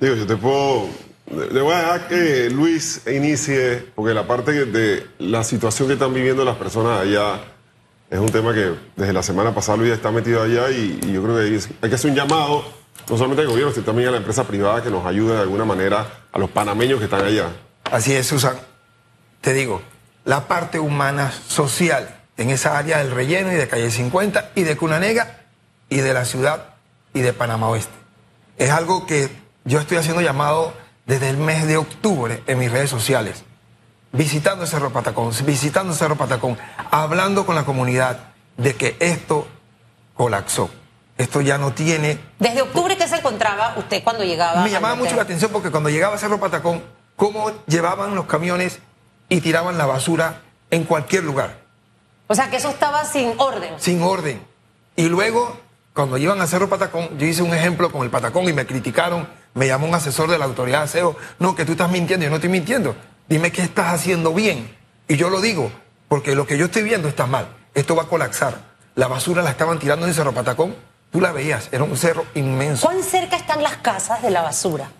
Digo, yo te puedo. Le voy a dejar que Luis inicie, porque la parte de la situación que están viviendo las personas allá es un tema que desde la semana pasada Luis está metido allá y, yo creo que hay, que hacer un llamado, no solamente al gobierno, sino también a la empresa privada que nos ayude de alguna manera a los panameños que están allá. Así es, Susan. Te digo, la parte humana social en esa área del relleno y de calle 50 y de Cunanega y de la ciudad y de Panamá Oeste. Es algo que yo estoy haciendo llamado desde el mes de octubre en mis redes sociales visitando Cerro Patacón, visitando Cerro Patacón, hablando con la comunidad de que esto colapsó. Esto ya no tiene... ¿Desde octubre qué se encontraba usted cuando llegaba? Me llamaba mucho la atención porque cuando llegaba a Cerro Patacón, cómo llevaban los camiones y tiraban la basura en cualquier lugar. O sea, que eso estaba sin orden. Sin orden. Y luego, cuando iban a Cerro Patacón, yo hice un ejemplo con el Patacón y me criticaron, me llamó un asesor de la autoridad de aseo, no, que tú estás mintiendo, yo no estoy mintiendo dime qué estás haciendo bien. Y yo lo digo, porque lo que yo estoy viendo está mal. Esto va a colapsar. La basura la estaban tirando en Cerro Patacón. Tú la veías, era un cerro inmenso. ¿Cuán cerca están las casas de la basura?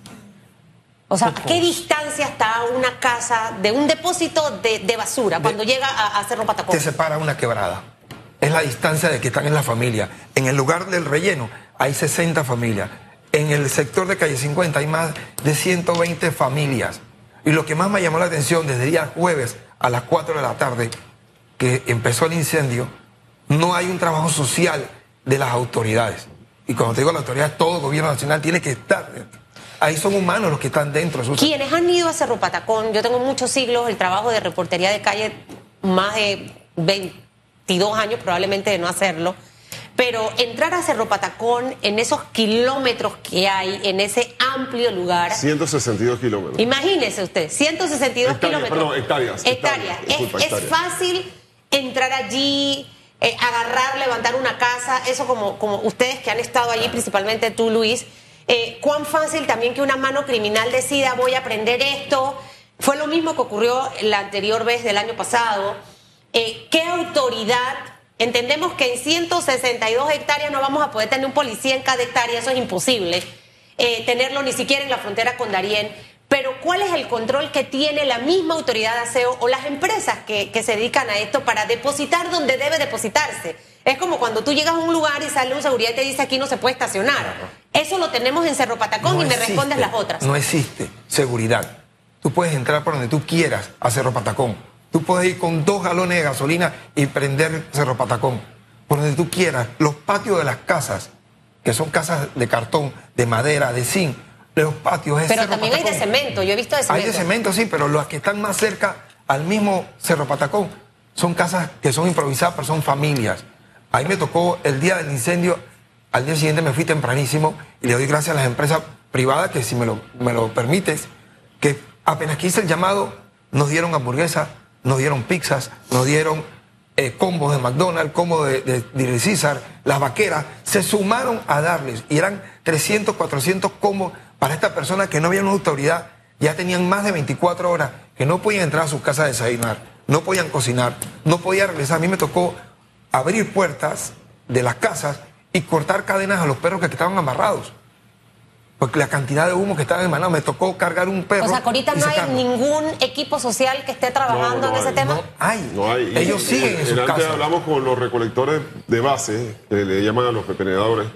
O sea, ¿a qué distancia está una casa de un depósito de, basura cuando llega a, Cerro Patacón? Te separa una quebrada. Es la distancia de que están en la familia. En el lugar del relleno hay 60 familias. En el sector de calle 50 hay más de 120 familias. Y lo que más me llamó la atención desde el día jueves a las 4 de la tarde, que empezó el incendio, no hay un trabajo social de las autoridades. Y cuando te digo la autoridad, todo el gobierno nacional tiene que estar. Ahí son humanos los que están dentro. Quienes han ido a Cerro Patacón, yo tengo muchos siglos, el trabajo de reportería de calle, más de 22 años probablemente de no hacerlo pero entrar a Cerro Patacón en esos kilómetros que hay, en ese amplio lugar. 162 kilómetros. Imagínese usted, 162 kilómetros. Perdón, hectáreas. Hectáreas. es, fácil entrar allí, eh, agarrar, levantar una casa, eso como, como ustedes que han estado allí, principalmente tú, Luis. Eh, cuán fácil también que una mano criminal decida voy a aprender esto. Fue lo mismo que ocurrió la anterior vez del año pasado. Eh, ¿Qué autoridad Entendemos que en 162 hectáreas no vamos a poder tener un policía en cada hectárea, eso es imposible, eh, tenerlo ni siquiera en la frontera con Darién. Pero ¿cuál es el control que tiene la misma autoridad de aseo o las empresas que, se dedican a esto para depositar donde debe depositarse? Es como cuando tú llegas a un lugar y sale un seguridad y te dice aquí no se puede estacionar. Eso lo tenemos en Cerro Patacón y me respondes las otras. No existe seguridad. Tú puedes entrar por donde tú quieras a Cerro Patacón Tú puedes ir con dos galones de gasolina y prender Cerro Patacón, por donde tú quieras. Los patios de las casas, que son casas de cartón, de madera, de zinc, los patios es Pero también hay de cemento, yo he visto de cemento. Hay de cemento, sí, pero las que están más cerca al mismo Cerro Patacón son casas que son improvisadas, pero son familias. Ahí me tocó el día del incendio, al día siguiente me fui tempranísimo y le doy gracias a las empresas privadas que si me lo, me lo permites, que apenas quise el llamado, nos dieron hamburguesa, nos dieron pizzas, nos dieron eh, combos de McDonald's, combos de, de, César, las vaqueras, se sumaron a darles y eran 300, 400 combos para esta persona que no había una autoridad, ya tenían más de 24 horas que no podían entrar a sus casas a desayunar, no podían cocinar, no podían regresar. A mí me tocó abrir puertas de las casas y cortar cadenas a los perros que estaban amarrados porque la cantidad de humo que estaba emanando, me tocó cargar un perro. O sea, ahorita no hay ningún equipo social que esté trabajando en ese tema. No hay. No hay. Ellos siguen en sus Antes hablamos con los recolectores de base, que le llaman a los pepenedadores,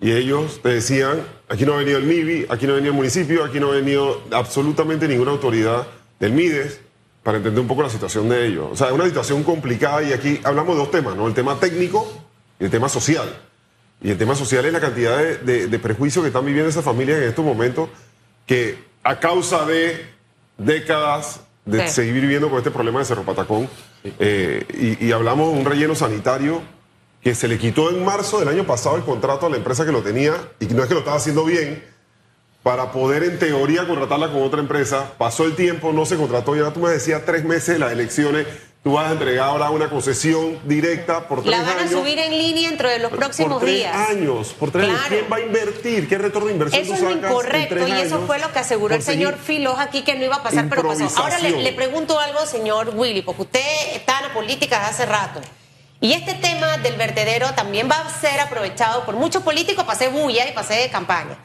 y ellos te decían, aquí no ha venido el MIBI, aquí no ha venido el municipio, aquí no ha venido absolutamente ninguna autoridad del MIDES para entender un poco la situación de ellos. O sea, es una situación complicada y aquí hablamos de dos temas, ¿no? El tema técnico y el tema social. Y el tema social es la cantidad de, de, prejuicios que están viviendo esas familias en estos momentos que a causa de décadas de seguir viviendo con este problema de Cerro Patacón, eh, y, hablamos de un relleno sanitario que se le quitó en marzo del año pasado el contrato a la empresa que lo tenía, y no es que lo estaba haciendo bien, para poder en teoría contratarla con otra empresa. Pasó el tiempo, no se contrató, ya tú me decías tres meses de las elecciones, Tú vas a entregar ahora una concesión directa por tres años. La van a subir en línea dentro de los próximos por tres días. años, por tres años. ¿Quién va a invertir? ¿Qué retorno de inversión Eso es incorrecto y eso fue lo que aseguró el señor Filos aquí que no iba a pasar, pero pasó. Ahora le, pregunto algo, señor Willy, porque usted está en la política hace rato. Y este tema del vertedero también va a ser aprovechado por muchos políticos para hacer bulla y para hacer campaña.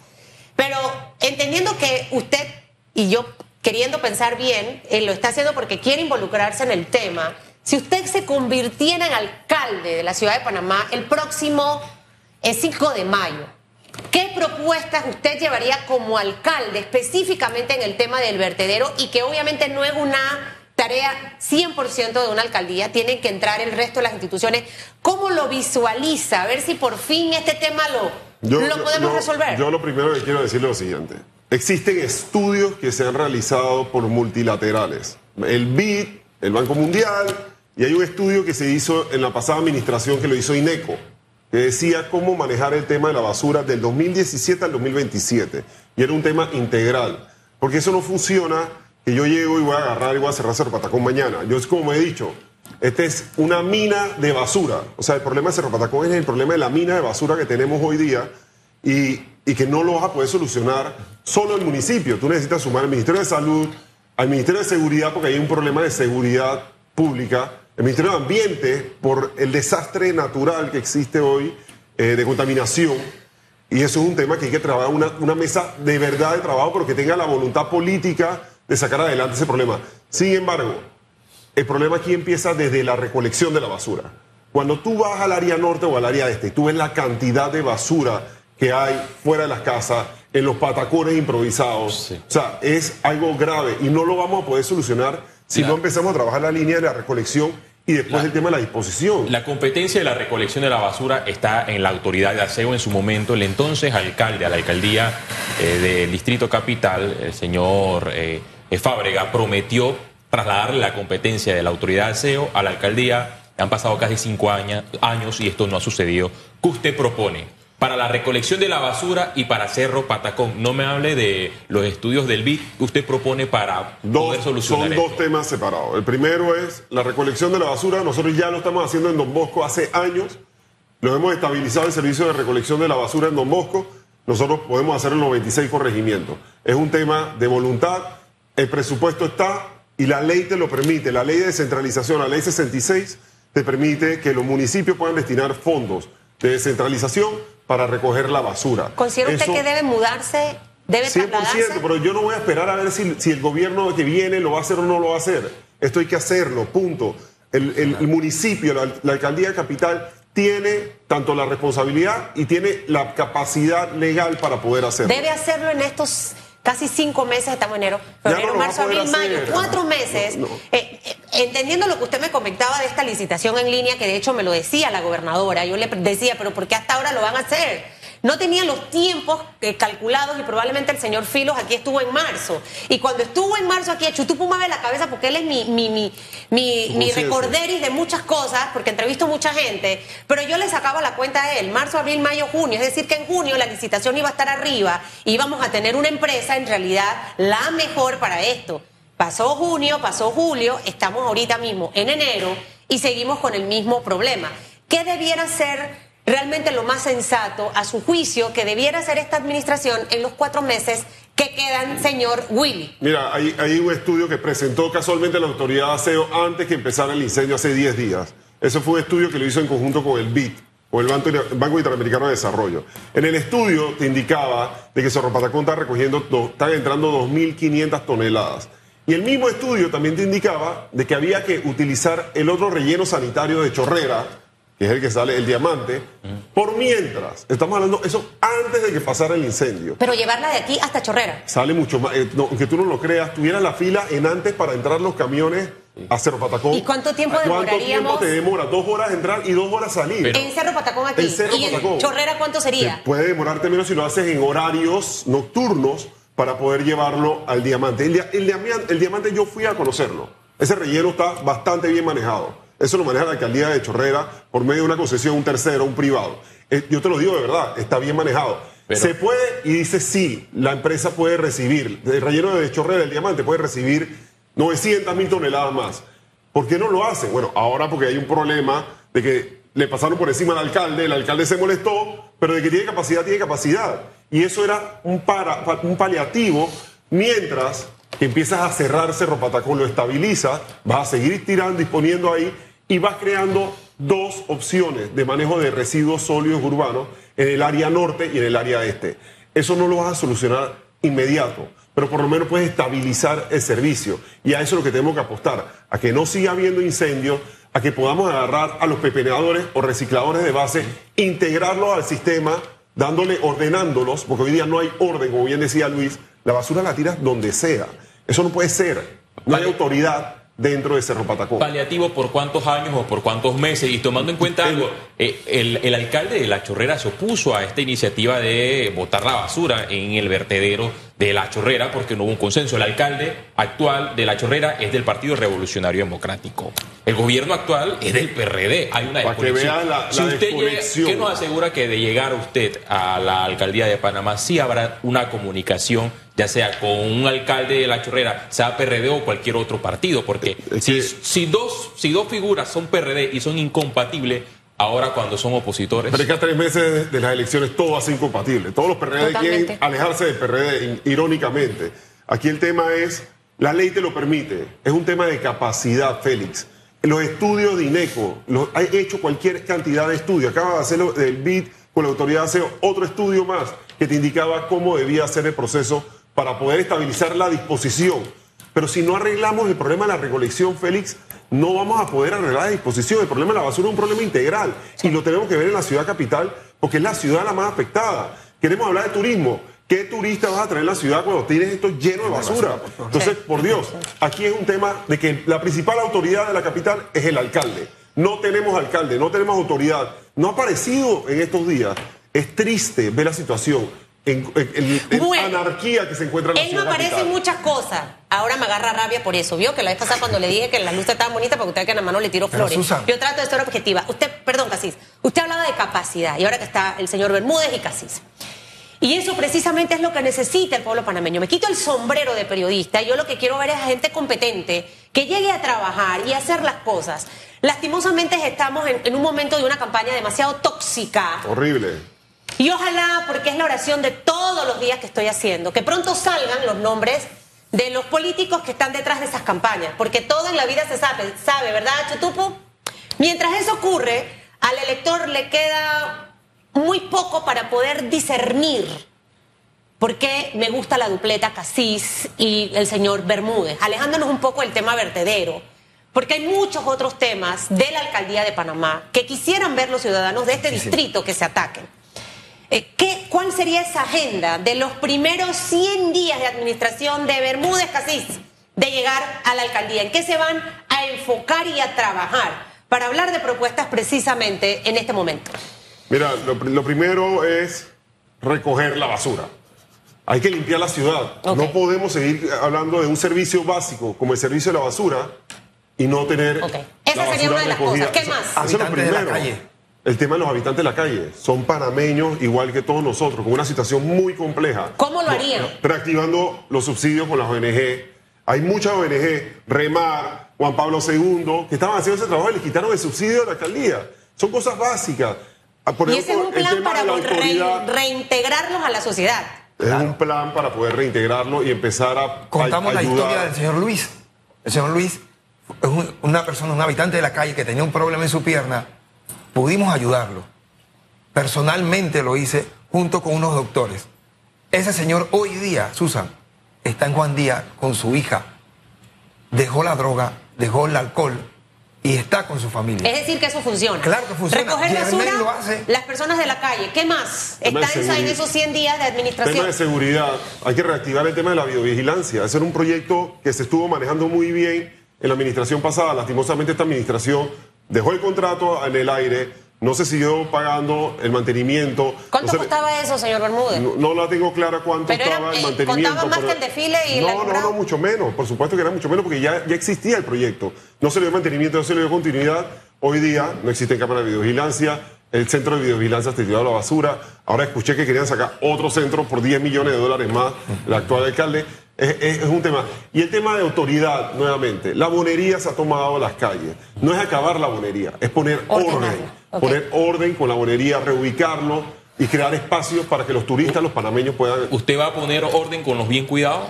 Pero entendiendo que usted y yo queriendo pensar bien, él lo está haciendo porque quiere involucrarse en el tema. Si usted se convirtiera en alcalde de la ciudad de Panamá el próximo 5 de mayo, ¿qué propuestas usted llevaría como alcalde específicamente en el tema del vertedero y que obviamente no es una tarea 100% de una alcaldía, tienen que entrar el resto de las instituciones. ¿Cómo lo visualiza? A ver si por fin este tema lo, lo podemos resolver. Yo lo primero que quiero decir es lo siguiente. Existen estudios que se han realizado por multilaterales. El BID, el Banco Mundial, y hay un estudio que se hizo en la pasada administración que lo hizo INECO, que decía cómo manejar el tema de la basura del 2017 al 2027. Y era un tema integral, porque eso no funciona que yo llego y voy a agarrar y voy a cerrar Cerro mañana. Yo es como he dicho, esta es una mina de basura. O sea, el problema de Cerro Patacón es el problema de la mina de basura que tenemos hoy día y, y que no lo vas a poder solucionar solo el municipio. Tú necesitas sumar al Ministerio de Salud, al Ministerio de Seguridad, porque hay un problema de seguridad pública, el Ministerio de Ambiente, por el desastre natural que existe hoy eh, de contaminación. Y eso es un tema que hay que trabajar, una, una mesa de verdad de trabajo, pero que tenga la voluntad política de sacar adelante ese problema. Sin embargo, el problema aquí empieza desde la recolección de la basura. Cuando tú vas al área norte o al área este, tú ves la cantidad de basura que hay fuera de las casas, en los patacones improvisados. O sea, es algo grave y no lo vamos a poder solucionar si no empezamos a trabajar la línea de la recolección y después el tema de la disposición. La competencia de la recolección de la basura está en la autoridad de aseo en su momento. El entonces alcalde a la alcaldía eh, del Distrito Capital, el señor eh, Fábrega, prometió trasladarle la competencia de la autoridad de aseo a la alcaldía. Han pasado casi cinco años, años y esto no ha sucedido. ¿Qué usted propone? Para la recolección de la basura y para Cerro Patacón. No me hable de los estudios del BID que usted propone para poder solucionar Son dos temas separados. El primero es la recolección de la basura. Nosotros ya lo estamos haciendo en Don Bosco hace años. Lo hemos estabilizado el servicio de recolección de la basura en Don Bosco. Nosotros podemos hacer en los 26 corregimientos. Es un tema de voluntad. El presupuesto está y la ley te lo permite. La ley de descentralización, la ley 66, te permite que los municipios puedan destinar fondos de descentralización para recoger la basura. ¿Considera usted que debe mudarse? ¿Debe 100%, pero yo no voy a esperar a ver si, si, el gobierno que viene lo va a hacer o no lo va a hacer. Esto hay que hacerlo, punto. El, municipio, la, alcaldía capital tiene tanto la responsabilidad y tiene la capacidad legal para poder hacerlo. Debe hacerlo en estos casi cinco meses, estamos en enero, febrero, marzo, abril, mayo, cuatro meses, eh, eh, entendiendo lo que usted me comentaba de esta licitación en línea, que de hecho me lo decía la gobernadora, yo le decía, pero ¿por qué hasta ahora lo van a hacer? No tenían los tiempos eh, calculados y probablemente el señor Filos aquí estuvo en marzo. Y cuando estuvo en marzo aquí, Chutupu mueve la cabeza porque él es mi, mi, mi, mi, mi recorderis de muchas cosas, porque entrevisto mucha gente, pero yo le sacaba la cuenta a él, marzo, abril, mayo, junio. Es decir, que en junio la licitación iba a estar arriba y íbamos a tener una empresa en realidad la mejor para esto. Pasó junio, pasó julio, estamos ahorita mismo en enero y seguimos con el mismo problema. ¿Qué debiera ser realmente lo más sensato, a su juicio, que debiera hacer esta administración en los cuatro meses que quedan, señor Willy? Mira, hay, hay un estudio que presentó casualmente la autoridad de aseo antes que empezara el incendio hace 10 días. Eso fue un estudio que lo hizo en conjunto con el BIT, o el Banco, Interamericano de Desarrollo. En el estudio te indicaba de que Cerro Patacón está recogiendo, están entrando 2.500 toneladas. Y el mismo estudio también te indicaba de que había que utilizar el otro relleno sanitario de Chorrera, que es el que sale el diamante, por mientras, estamos hablando eso antes de que pasara el incendio. Pero llevarla de aquí hasta Chorrera. Sale mucho más, eh, aunque tú no lo creas, tuviera la fila en antes para entrar los camiones a Cerro Patacón. ¿Y cuánto tiempo demoraríamos? ¿Cuánto tiempo te demora? Dos horas entrar y dos horas salir. En Cerro Patacón aquí. En Cerro ¿Y en Chorrera cuánto sería? puede demorarte menos si lo haces en horarios nocturnos para poder llevarlo al diamante. El, el diamante yo fui a conocerlo. Ese relleno está bastante bien manejado. Eso lo maneja la alcaldía de Chorrera por medio de una concesión, un tercero, un privado. Eh, yo te lo digo de verdad, está bien manejado. Se puede, y dice sí, la empresa puede recibir, el relleno de Chorrera, el diamante, puede recibir 900 mil toneladas más. ¿Por qué no lo hace? Bueno, ahora porque hay un problema de que le pasaron por encima al alcalde, el alcalde se molestó, pero de que tiene capacidad, tiene capacidad. Y eso era un, para, un paliativo mientras que empiezas a cerrar Cerro Patacón, lo estabiliza, vas a seguir tirando, disponiendo ahí y vas creando dos opciones de manejo de residuos sólidos urbanos en el área norte y en el área este. eso no lo vas a solucionar inmediato, pero por lo menos puedes estabilizar el servicio. Y a eso es lo que tenemos que apostar, a que no siga habiendo incendios, a que podamos agarrar a los pepenadores o recicladores de base, integrarlos al sistema, dándole, ordenándolos, porque hoy día no hay orden, como bien decía Luis, la basura la tiras donde sea. Eso no puede ser. No hay autoridad dentro de Cerro Patacón. ¿Paliativo por cuántos años o por cuántos meses? Y tomando en cuenta algo, eh, el, el, alcalde de La Chorrera se opuso a esta iniciativa de botar la basura en el vertedero de La Chorrera porque no hubo un consenso. El alcalde actual de La Chorrera es del Partido Revolucionario Democrático. El gobierno actual es del PRD. Hay una desconexión. La, si usted llega, ¿Qué nos asegura que de llegar usted a la alcaldía de Panamá sí habrá una comunicación? Ya sea con un alcalde de la chorrera, sea PRD o cualquier otro partido, porque si, si, dos, si dos figuras son PRD y son incompatibles, ahora cuando son opositores. Pero es que a tres meses de las elecciones todo va a ser incompatible. Todos los PRD quieren alejarse del PRD, irónicamente. Aquí el tema es, la ley te lo permite, es un tema de capacidad, Félix. Los estudios de INECO, los, hay hecho cualquier cantidad de estudios. Acaba de hacerlo del BID con la autoridad hace otro estudio más que te indicaba cómo debía ser el proceso para poder estabilizar la disposición. Pero si no arreglamos el problema de la recolección, Félix, no vamos a poder arreglar la disposición. El problema de la basura es un problema integral y lo tenemos que ver en la ciudad capital porque es la ciudad la más afectada. Queremos hablar de turismo. ¿Qué turista vas a traer a la ciudad cuando tienes esto lleno de basura? Entonces, por Dios, aquí es un tema de que la principal autoridad de la capital es el alcalde. No tenemos alcalde, no tenemos autoridad. No ha aparecido en estos días. Es triste ver la situación en, anarquía que se encuentra en la Él no aparece en muchas cosas. Ahora me agarra rabia por eso. Vio que la vez pasada cuando le dije que las luces estaban bonitas porque usted que en la mano le tiró flores. Yo trato de ser objetiva. Usted, perdón, Casís, usted hablaba de capacidad y ahora que está el señor Bermúdez y Casís. Y eso precisamente es lo que necesita el pueblo panameño. Me quito el sombrero de periodista yo lo que quiero ver es a gente competente que llegue a trabajar y a hacer las cosas. Lastimosamente estamos en un momento de una campaña demasiado tóxica. Horrible y ojalá, porque es la oración de todos los días que estoy haciendo, que pronto salgan los nombres de los políticos que están detrás de esas campañas, porque todo en la vida se sabe, sabe, ¿verdad, Chutupo? Mientras eso ocurre, al elector le queda muy poco para poder discernir por qué me gusta la dupleta Casís y el señor Bermúdez, alejándonos un poco del tema vertedero, porque hay muchos otros temas de la alcaldía de Panamá que quisieran ver los ciudadanos de este distrito que se ataquen. Eh, ¿qué, ¿Cuál sería esa agenda de los primeros 100 días de administración de Bermúdez Casís de llegar a la alcaldía? ¿En qué se van a enfocar y a trabajar para hablar de propuestas precisamente en este momento? Mira, lo, primero es recoger la basura. Hay que limpiar la ciudad. No podemos seguir hablando de un servicio básico como el servicio de la basura y no tener. Esa sería una de las cosas. ¿Qué más? Eso es lo primero el tema de los habitantes de la calle. Son panameños igual que todos nosotros, con una situación muy compleja. ¿Cómo lo harían? Reactivando los subsidios con las ONG. Hay muchas ONG, Remar, Juan Pablo II, que estaban haciendo ese trabajo y les quitaron el subsidio de la alcaldía. Son cosas básicas. Ah, por y ese es un plan para reintegrarlos a la sociedad. Es un plan para poder reintegrarlos y empezar a. Contamos la historia del señor Luis. El señor Luis es una persona, un habitante de la calle que tenía un problema en su pierna pudimos ayudarlo. Personalmente lo hice junto con unos doctores. Ese señor hoy día, Susan, está en Juan Díaz con su hija. Dejó la droga, dejó el alcohol y está con su familia. Es decir, que eso funciona. Claro que funciona. Recoger basura, las personas de la calle. ¿Qué más? Está en esos 100 días de administración. Tema de seguridad. Hay que reactivar el tema de la videovigilancia. Ese era un proyecto que se estuvo manejando muy bien en la administración pasada. Lastimosamente esta administración dejó el contrato en el aire, no se siguió pagando el mantenimiento. ¿Cuánto costaba eso, señor Bermúdez? No, la tengo clara cuánto estaba el eh, mantenimiento. ¿Contaba más que el desfile y No, no, no, mucho menos. Por supuesto que era mucho menos porque ya, ya existía el proyecto. No se le dio mantenimiento, no se le dio continuidad. Hoy día no existe cámara de videovigilancia. El centro de videovigilancia está tirado a la basura. Ahora escuché que querían sacar otro centro por 10 millones de dólares más, el actual alcalde. Es, un tema. Y el tema de autoridad, nuevamente. La bonería se ha tomado a las calles. No es acabar la bonería, es poner orden. Poner orden con la bonería, reubicarlo y crear espacios para que los turistas, los panameños puedan. ¿Usted va a poner orden con los bien cuidados?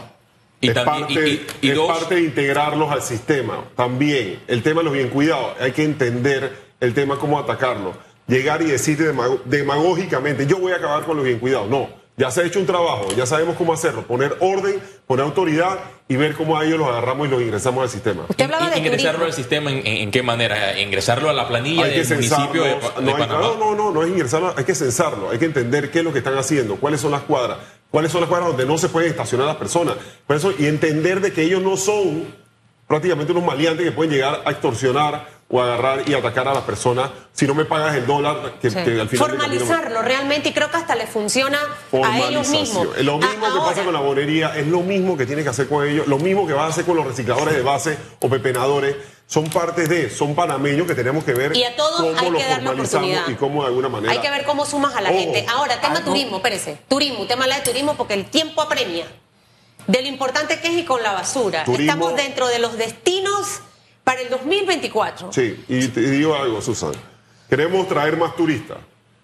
Y es, también, parte, parte de integrarlos al sistema. También el tema de los bien cuidados. Hay que entender el tema cómo atacarlo. Llegar y decir demagógicamente, yo voy a acabar con los bien cuidados. No Ya se ha hecho un trabajo, ya sabemos cómo hacerlo, poner orden, poner autoridad y ver cómo a ellos los agarramos y los ingresamos al sistema. Usted hablaba de ingresarlo turismo. al sistema en, en- en qué manera? Ingresarlo a la planilla Hay que del municipio de, censarlos. de no, hay- Panamá. no, no, no, no es ingresarlo, hay que censarlo, hay que entender qué es lo que están haciendo, cuáles son las cuadras, cuáles son las cuadras donde no se pueden estacionar las personas. Por eso, y entender de que ellos no son prácticamente unos maleantes que pueden llegar a extorsionar o agarrar y atacar a las personas si no me pagas el dólar que, Sí. que al final me- Formalizarlo realmente y creo que hasta le funciona a ellos mismos. Lo mismo A- que ahora, pasa con la bonería, es lo mismo que tienes que hacer con ellos, lo mismo que vas a hacer con los recicladores de base o pepenadores. Son parte de, son panameños que tenemos que ver Y a todos cómo hay los que darle formalizamos oportunidad. y cómo de alguna manera. Hay que ver cómo sumas a la Ojo, gente. Ahora, tema algo- turismo, espérese. Turismo, tema de turismo porque el tiempo apremia. De lo importante que es y con la basura. Turismo- Estamos dentro de los destinos para el 2024. Sí, y te digo algo, Susan. Queremos traer más turistas,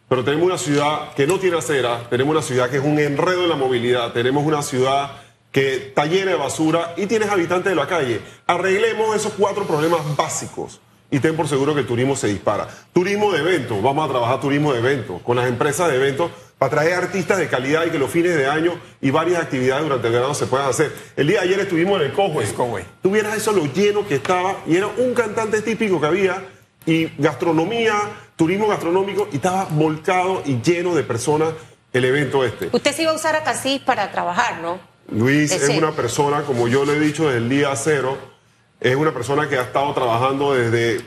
pero tenemos una ciudad que no tiene acera, tenemos una ciudad que es un enredo en la movilidad, tenemos una ciudad que está llena de basura y tienes habitantes de la calle. Arreglemos esos cuatro problemas básicos y ten por seguro que el turismo se dispara. Turismo de eventos, vamos a trabajar turismo de eventos con las empresas de eventos para traer artistas de calidad y que los fines de año y varias actividades durante el verano se puedan hacer. El día de ayer estuvimos en el Cowway. El Cowway. Tú vieras eso lo lleno que estaba y era un cantante típico que había y gastronomía, turismo gastronómico y estaba volcado y lleno de personas el evento este. Usted se iba a usar a Casís para trabajar, ¿no? Luis es sí. una persona, como yo le he dicho desde el día cero, es una persona que ha estado trabajando desde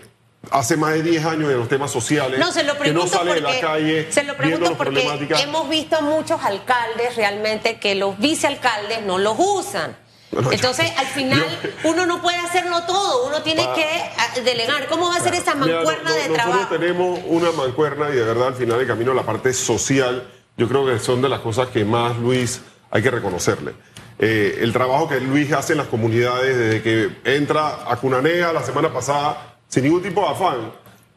hace más de 10 años en los temas sociales, No, se lo que no sale porque, de la calle se lo pregunto porque hemos visto muchos alcaldes realmente que los vicealcaldes no los usan. Bueno, yo- Entonces, al final, yo- uno no puede hacerlo todo, uno tiene Pa- que ah, delegar. ¿Cómo va a ser esa Mira, mancuerna no- de nosotros trabajo? tenemos una mancuerna y de verdad al final del camino la parte social, yo creo que son de las cosas que más Luis hay que reconocerle. Eh, el trabajo que Luis hace en las comunidades desde que entra a Cunanea la semana pasada sin ningún tipo de afán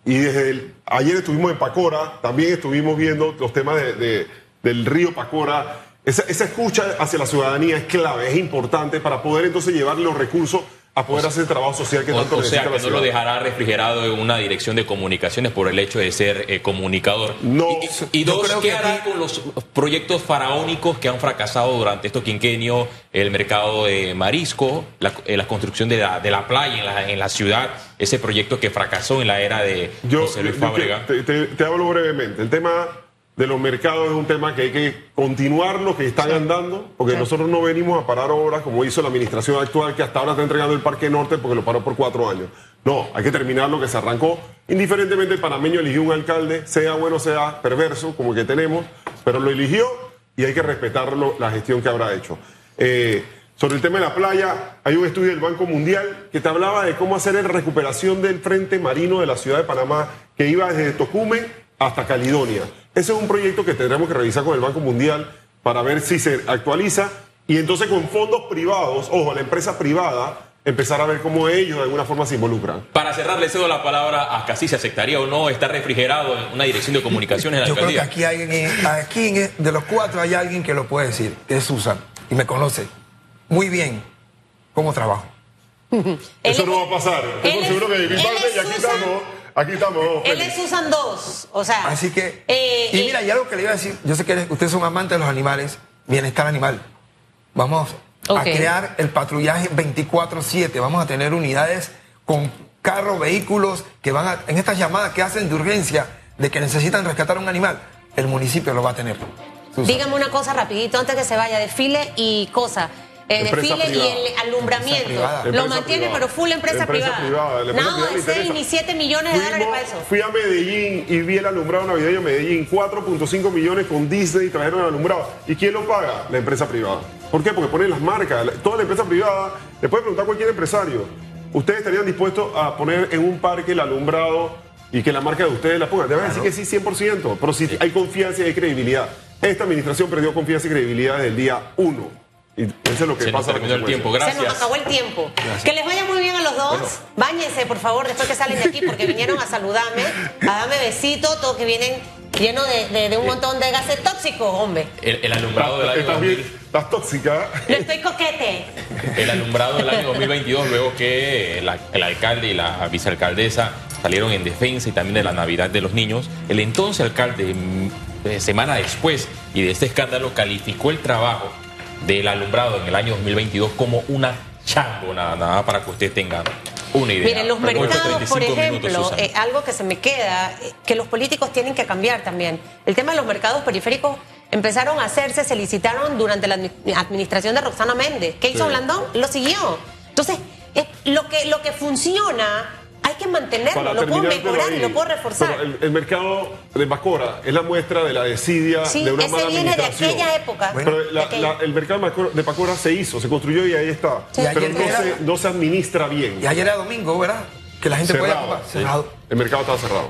y ayer estuvimos en Pacora, también estuvimos viendo los temas de- de- del río Pacora. Esa, esa escucha hacia la ciudadanía es clave, es importante para poder entonces llevarle los recursos a poder hacer el trabajo social que O, tanto o sea, necesita que la no ciudad. lo dejará refrigerado en una dirección de comunicaciones por el hecho de ser eh, comunicador. No, Y, y yo dos, ¿qué que hará aquí- con los proyectos faraónicos que han fracasado durante estos quinquenios? El mercado de marisco, la, eh, la construcción de la, de la playa en la, en la ciudad, ese proyecto que fracasó en la era de Yo, José Luis yo Fábrega. te, te- te hablo brevemente. El tema de los mercados es un tema que hay que continuar los que están andando, porque nosotros no venimos a parar obras como hizo la administración actual, que hasta ahora está entregando el Parque Norte porque lo paró por cuatro años. No, hay que terminar lo que se arrancó. Indiferentemente el panameño eligió un alcalde, sea bueno, sea perverso, como que tenemos, pero lo eligió y hay que respetarlo, la gestión que habrá hecho. Eh, sobre el tema de la playa, hay un estudio del Banco Mundial que te hablaba de cómo hacer la recuperación del frente marino de la ciudad de Panamá, que iba desde Tocumen hasta Caledonia. Ese es un proyecto que tendremos que revisar con el Banco Mundial para ver si se actualiza y entonces con fondos privados, ojo, la empresa privada, empezar a ver cómo ellos de alguna forma se involucran. Para cerrar, le cedo la palabra a Casi, ¿se aceptaría o no estar refrigerado en una dirección de comunicaciones en la Yo creo que aquí, hay, alguien- aquí en- de los cuatro hay alguien que lo puede decir, que es Susan, y me conoce muy bien cómo trabajo. Eso es- no va a pasar. Estoy seguro que de mi parte y aquí estamos, aquí estamos. Él es Susan 2, o sea. Así que, eh, y eh, mira, y algo que le iba a decir, yo sé que ustedes son amantes de los animales, bienestar animal. Vamos a crear el patrullaje 24/7, vamos a tener unidades con carros, vehículos que van a, en estas llamadas que hacen de urgencia, de que necesitan rescatar un animal, el municipio lo va a tener. Susan. Dígame una cosa rapidito antes que se vaya, desfile y cosa. Eh, Empresa desfile privada. y el alumbramiento. privada. Lo mantiene, privada. pero full empresa, Empresa privada. privada, Nada privada de le 6 interesa. ni 7 millones de dólares para eso. Fui a Medellín y vi el alumbrado navideño Medellín, 4.5 millones con Disney trajeron el alumbrado. ¿Y quién lo paga? La empresa privada. ¿Por qué? Porque ponen las marcas. Toda la empresa privada, le puede preguntar a cualquier empresario, ¿ustedes estarían dispuestos a poner en un parque el alumbrado y que la marca de ustedes la ponga? Deben decir que sí, 100%, pero si hay confianza y hay credibilidad. Esta administración perdió confianza y credibilidad desde el día 1. Y eso es lo que Se nos pasa. terminó el tiempo. Se Gracias. nos acabó el tiempo. Que les vaya muy bien a los dos. Báñense, por favor, después que salen de aquí, porque vinieron a saludarme, a darme besitos, todos que vienen llenos de, de- de un montón de gases tóxicos, hombre. El, el alumbrado del año Estás 2000 bien, estás tóxica. No estoy coquete. El alumbrado del año 2022, luego que la- el alcalde y la vicealcaldesa salieron en defensa y también de la Navidad de los niños, el entonces alcalde mm, eh, semana después y de este escándalo calificó el trabajo del alumbrado en el año 2022 como una chango, nada, nada para que usted tenga una idea. Miren, los mercados, 35 por minutos, ejemplo, Susana. eh, algo que se me queda, eh, que los políticos tienen que cambiar también. El tema de los mercados periféricos empezaron a hacerse, se licitaron durante la admi- administración de Roxana Méndez. ¿Qué hizo Sí. Blandón? Lo siguió. Entonces, es- lo, que, lo que funciona que mantenerlo, Para lo puedo mejorar y lo puedo reforzar. pero el, el mercado de Bacora es la muestra de la desidia Sí, de una ese mala viene de aquella época. Pero la- aquella. la- el mercado de de Bacora se hizo, se construyó y ahí está. Sí. Y Pero no era- se, no se administra bien. Y ayer era domingo, ¿verdad? Que la gente sí. Cerrado. El mercado estaba cerrado.